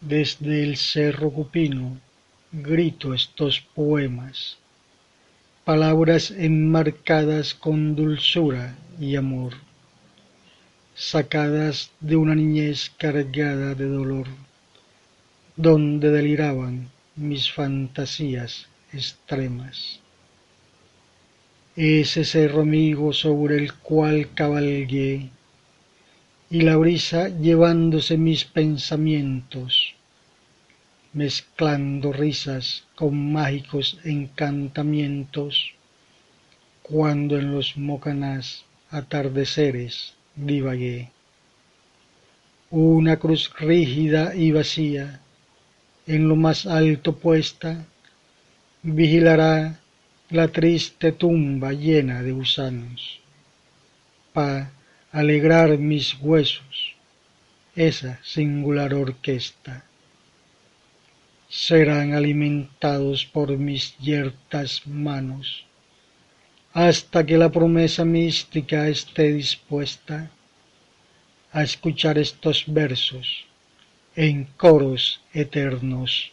desde el cerro cupino grito estos poemas, palabras enmarcadas con dulzura y amor, sacadas de una niñez cargada de dolor, donde deliraban mis fantasías extremas. Ese cerro amigo sobre el cual cabalgué, y la brisa llevándose mis pensamientos, mezclando risas con mágicos encantamientos, cuando en los mocanás atardeceres divagué. Una cruz rígida y vacía, en lo más alto puesta, vigilará la triste tumba llena de gusanos, pa alegrar mis huesos esa singular orquesta. Serán alimentados por mis yertas manos, hasta que la promesa mística esté dispuesta a escuchar estos versos en coros eternos